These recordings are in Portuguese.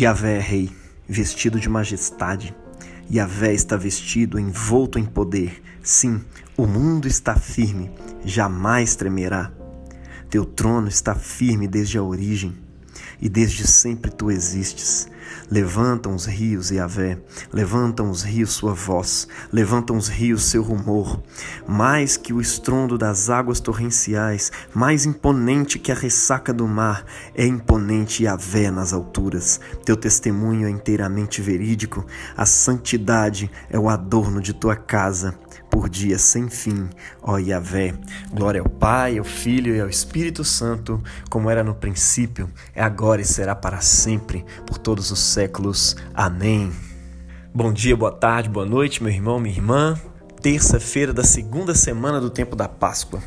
Yahvé é rei, vestido de majestade. Yahvé está vestido, envolto em poder. Sim, o mundo está firme, jamais tremerá. Teu trono está firme desde a origem, e desde sempre tu existes. Levantam os rios, Yahvé, levantam os rios sua voz, levantam os rios seu rumor. Mais que o estrondo das águas torrenciais, mais imponente que a ressaca do mar, é imponente Yahvé nas alturas. Teu testemunho é inteiramente verídico, a santidade é o adorno de tua casa por dia sem fim, ó Yahvé. Glória ao Pai, ao Filho e ao Espírito Santo, como era no princípio, é agora e será para sempre, por todos os séculos. Amém. Bom dia, boa tarde, boa noite, meu irmão, minha irmã. Terça-feira da segunda semana do tempo da Páscoa.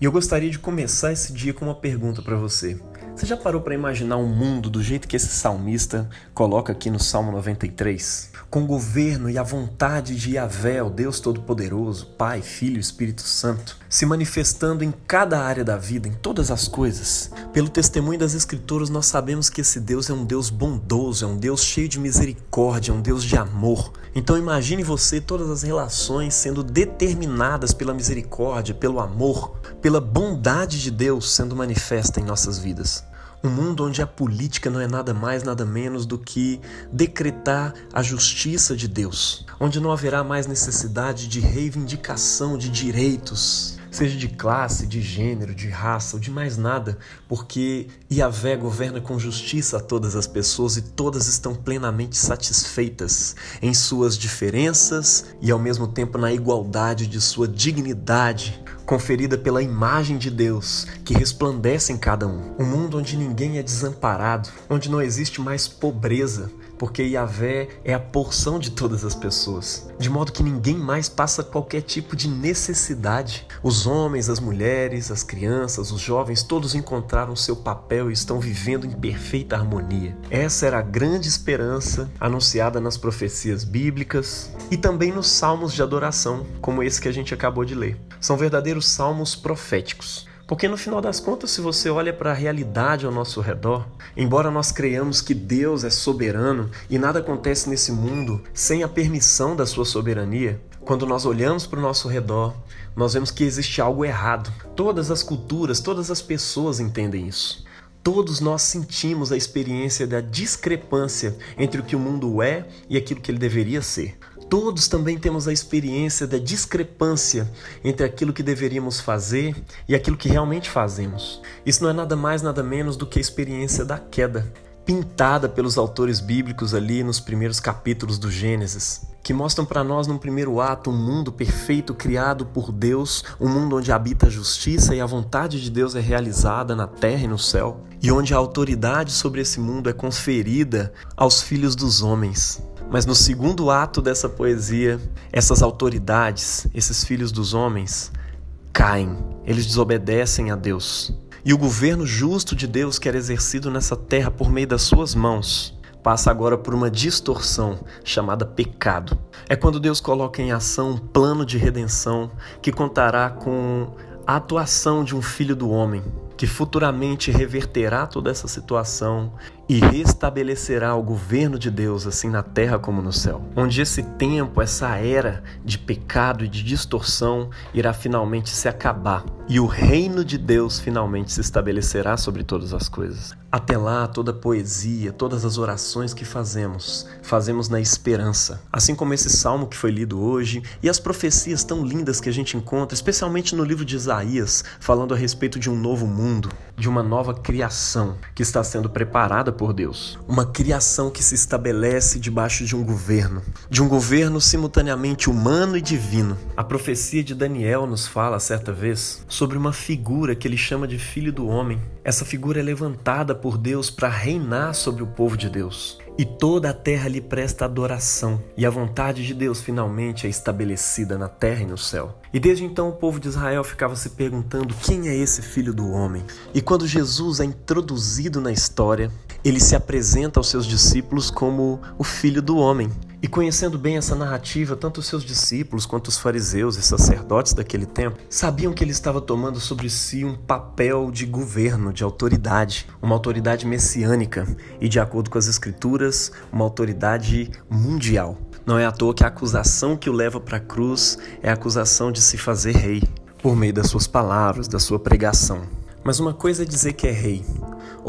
E eu gostaria de começar esse dia com uma pergunta para você. Você já parou para imaginar um mundo do jeito que esse salmista coloca aqui no Salmo 93? Com o governo e a vontade de Yahvé, o Deus Todo-Poderoso, Pai, Filho e Espírito Santo, se manifestando em cada área da vida, em todas as coisas. Pelo testemunho das Escrituras, nós sabemos que esse Deus é um Deus bondoso, é um Deus cheio de misericórdia, é um Deus de amor. Então imagine você todas as relações sendo determinadas pela misericórdia, pelo amor, pela bondade de Deus sendo manifesta em nossas vidas. Um mundo onde a política não é nada mais, nada menos do que decretar a justiça de Deus, onde não haverá mais necessidade de reivindicação de direitos, seja de classe, de gênero, de raça ou de mais nada, porque Yahvé governa com justiça a todas as pessoas e todas estão plenamente satisfeitas em suas diferenças e ao mesmo tempo na igualdade de sua dignidade, conferida pela imagem de Deus que resplandece em cada um. Um mundo onde ninguém é desamparado, onde não existe mais pobreza, porque Yahvé é a porção de todas as pessoas, de modo que ninguém mais passa qualquer tipo de necessidade. Os homens, as mulheres, as crianças, os jovens, todos encontraram seu papel e estão vivendo em perfeita harmonia. Essa era a grande esperança anunciada nas profecias bíblicas e também nos salmos de adoração, como esse que a gente acabou de ler. São verdadeiros salmos proféticos. Porque no final das contas, se você olha para a realidade ao nosso redor, embora nós creiamos que Deus é soberano e nada acontece nesse mundo sem a permissão da sua soberania, quando nós olhamos para o nosso redor, nós vemos que existe algo errado. Todas as culturas, todas as pessoas entendem isso. Todos nós sentimos a experiência da discrepância entre o que o mundo é e aquilo que ele deveria ser. Todos também temos a experiência da discrepância entre aquilo que deveríamos fazer e aquilo que realmente fazemos. Isso não é nada mais, nada menos do que a experiência da queda, pintada pelos autores bíblicos ali nos primeiros capítulos do Gênesis, que mostram para nós num primeiro ato um mundo perfeito criado por Deus, um mundo onde habita a justiça e a vontade de Deus é realizada na terra e no céu, e onde a autoridade sobre esse mundo é conferida aos filhos dos homens. Mas no segundo ato dessa poesia, essas autoridades, esses filhos dos homens, caem, eles desobedecem a Deus. E o governo justo de Deus, que era exercido nessa terra por meio das suas mãos, passa agora por uma distorção chamada pecado. É quando Deus coloca em ação um plano de redenção que contará com a atuação de um filho do homem, que futuramente reverterá toda essa situação e restabelecerá o governo de Deus assim na terra como no céu. Onde esse tempo, essa era de pecado e de distorção irá finalmente se acabar e o reino de Deus finalmente se estabelecerá sobre todas as coisas. Até lá, toda poesia, todas as orações que fazemos, fazemos na esperança. Assim como esse salmo que foi lido hoje e as profecias tão lindas que a gente encontra, especialmente no livro de Isaías, falando a respeito de um novo mundo, de uma nova criação que está sendo preparada por Deus. Uma criação que se estabelece debaixo de um governo, de um governo simultaneamente humano e divino. A profecia de Daniel nos fala certa vez sobre uma figura que ele chama de filho do homem. Essa figura é levantada por Deus para reinar sobre o povo de Deus e toda a terra lhe presta adoração, e a vontade de Deus finalmente é estabelecida na terra e no céu. E desde então o povo de Israel ficava se perguntando quem é esse filho do homem. E quando Jesus é introduzido na história, ele se apresenta aos seus discípulos como o filho do homem. E conhecendo bem essa narrativa, tanto os seus discípulos quanto os fariseus e sacerdotes daquele tempo sabiam que ele estava tomando sobre si um papel de governo, de autoridade, uma autoridade messiânica e, de acordo com as Escrituras, uma autoridade mundial. Não é à toa que a acusação que o leva para a cruz é a acusação de se fazer rei, por meio das suas palavras, da sua pregação. Mas uma coisa é dizer que é rei,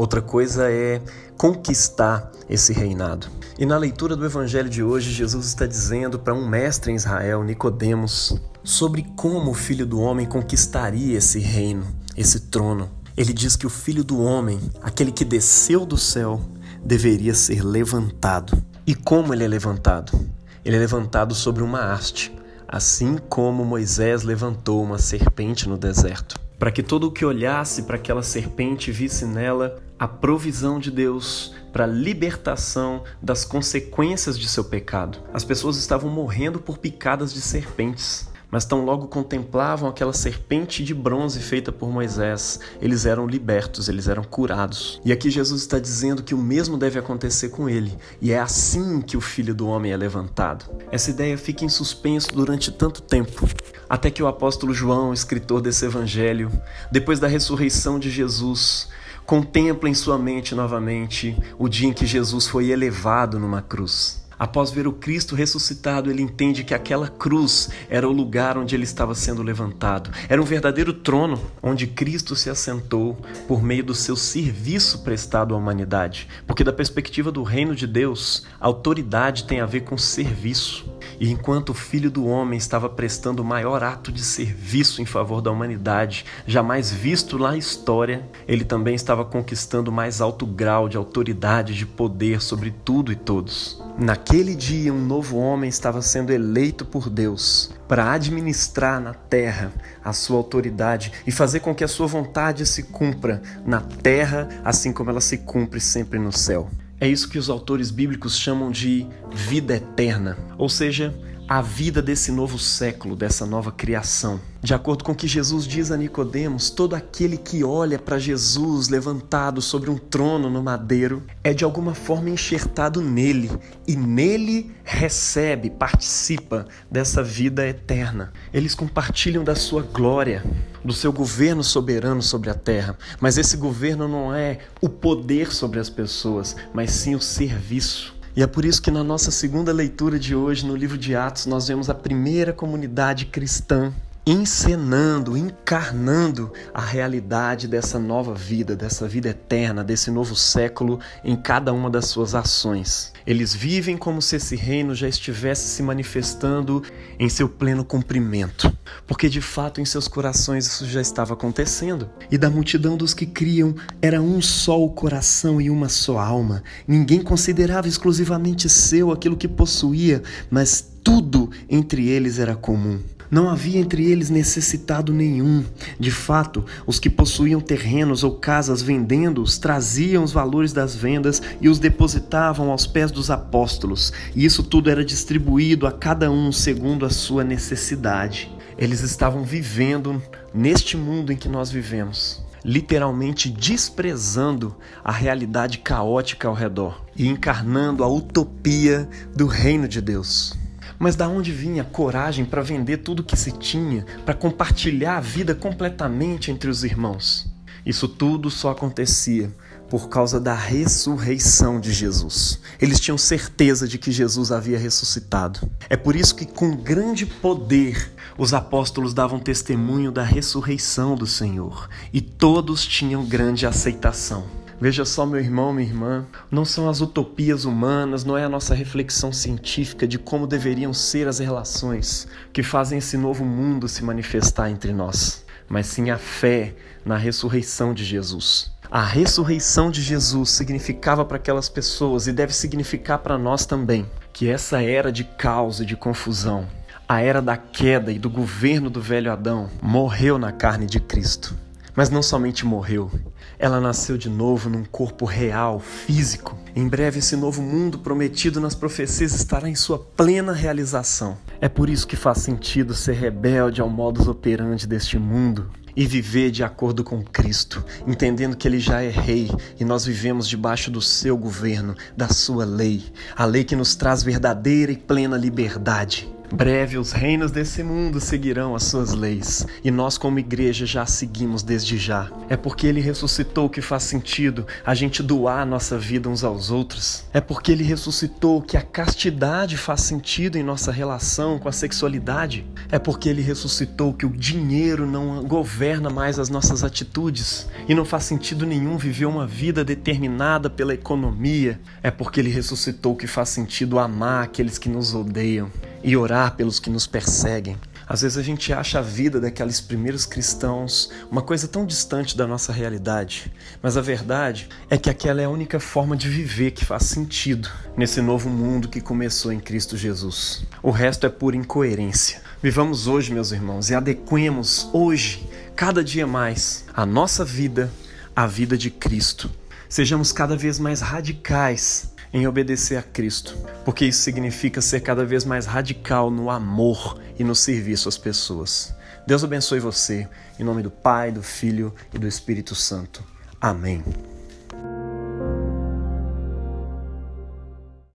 outra coisa é conquistar esse reinado. E na leitura do evangelho de hoje, Jesus está dizendo para um mestre em Israel, Nicodemos, sobre como o filho do homem conquistaria esse reino, esse trono. Ele diz que o filho do homem, aquele que desceu do céu, deveria ser levantado. E como ele é levantado? Ele é levantado sobre uma haste, assim como Moisés levantou uma serpente no deserto para que todo o que olhasse para aquela serpente visse nela a provisão de Deus para a libertação das consequências de seu pecado. As pessoas estavam morrendo por picadas de serpentes mas tão logo contemplavam aquela serpente de bronze feita por Moisés, eles eram libertos, eles eram curados. E aqui Jesus está dizendo que o mesmo deve acontecer com ele, e é assim que o Filho do Homem é levantado. Essa ideia fica em suspenso durante tanto tempo, até que o apóstolo João, escritor desse evangelho, depois da ressurreição de Jesus, contempla em sua mente novamente o dia em que Jesus foi elevado numa cruz. Após ver o Cristo ressuscitado, ele entende que aquela cruz era o lugar onde ele estava sendo levantado. Era um verdadeiro trono onde Cristo se assentou por meio do seu serviço prestado à humanidade. Porque, da perspectiva do reino de Deus, autoridade tem a ver com serviço. E enquanto o Filho do Homem estava prestando o maior ato de serviço em favor da humanidade, jamais visto na história, ele também estava conquistando o mais alto grau de autoridade, de poder sobre tudo e todos. Naquele dia, um novo homem estava sendo eleito por Deus para administrar na terra a sua autoridade e fazer com que a sua vontade se cumpra na terra, assim como ela se cumpre sempre no céu. É isso que os autores bíblicos chamam de vida eterna, ou seja, a vida desse novo século, dessa nova criação. De acordo com o que Jesus diz a Nicodemos, todo aquele que olha para Jesus levantado sobre um trono no madeiro é de alguma forma enxertado nele e nele recebe, participa dessa vida eterna. Eles compartilham da sua glória, do seu governo soberano sobre a terra. Mas esse governo não é o poder sobre as pessoas, mas sim o serviço. E é por isso que na nossa segunda leitura de hoje, no livro de Atos, nós vemos a primeira comunidade cristã encenando, encarnando a realidade dessa nova vida, dessa vida eterna, desse novo século em cada uma das suas ações. Eles vivem como se esse reino já estivesse se manifestando em seu pleno cumprimento, porque de fato em seus corações isso já estava acontecendo. E da multidão dos que criam era um só o coração e uma só alma. Ninguém considerava exclusivamente seu aquilo que possuía, mas tudo entre eles era comum. Não havia entre eles necessitado nenhum. De fato, os que possuíam terrenos ou casas vendendo-os traziam os valores das vendas e os depositavam aos pés dos apóstolos, e isso tudo era distribuído a cada um segundo a sua necessidade. Eles estavam vivendo neste mundo em que nós vivemos literalmente desprezando a realidade caótica ao redor e encarnando a utopia do reino de Deus. Mas da onde vinha coragem para vender tudo que se tinha, para compartilhar a vida completamente entre os irmãos? Isso tudo só acontecia por causa da ressurreição de Jesus. Eles tinham certeza de que Jesus havia ressuscitado. É por isso que, com grande poder, os apóstolos davam testemunho da ressurreição do Senhor e todos tinham grande aceitação. Veja só, meu irmão, minha irmã, não são as utopias humanas, não é a nossa reflexão científica de como deveriam ser as relações que fazem esse novo mundo se manifestar entre nós, mas sim a fé na ressurreição de Jesus. A ressurreição de Jesus significava para aquelas pessoas e deve significar para nós também que essa era de caos e de confusão, a era da queda e do governo do velho Adão, morreu na carne de Cristo. Mas não somente morreu, ela nasceu de novo num corpo real, físico. Em breve, esse novo mundo prometido nas profecias estará em sua plena realização. É por isso que faz sentido ser rebelde ao modus operandi deste mundo e viver de acordo com Cristo, entendendo que Ele já é Rei e nós vivemos debaixo do seu governo, da sua lei, a lei que nos traz verdadeira e plena liberdade. Breve os reinos desse mundo seguirão as suas leis, e nós, como igreja, já seguimos desde já. É porque ele ressuscitou que faz sentido a gente doar a nossa vida uns aos outros. É porque ele ressuscitou que a castidade faz sentido em nossa relação com a sexualidade. É porque ele ressuscitou que o dinheiro não governa mais as nossas atitudes e não faz sentido nenhum viver uma vida determinada pela economia. É porque ele ressuscitou que faz sentido amar aqueles que nos odeiam e orar pelos que nos perseguem. Às vezes a gente acha a vida daqueles primeiros cristãos uma coisa tão distante da nossa realidade, mas a verdade é que aquela é a única forma de viver que faz sentido nesse novo mundo que começou em Cristo Jesus. O resto é pura incoerência. Vivamos hoje, meus irmãos, e adequemos hoje, cada dia mais, a nossa vida à vida de Cristo. Sejamos cada vez mais radicais em obedecer a Cristo, porque isso significa ser cada vez mais radical no amor e no serviço às pessoas. Deus abençoe você, em nome do Pai, do Filho e do Espírito Santo. Amém.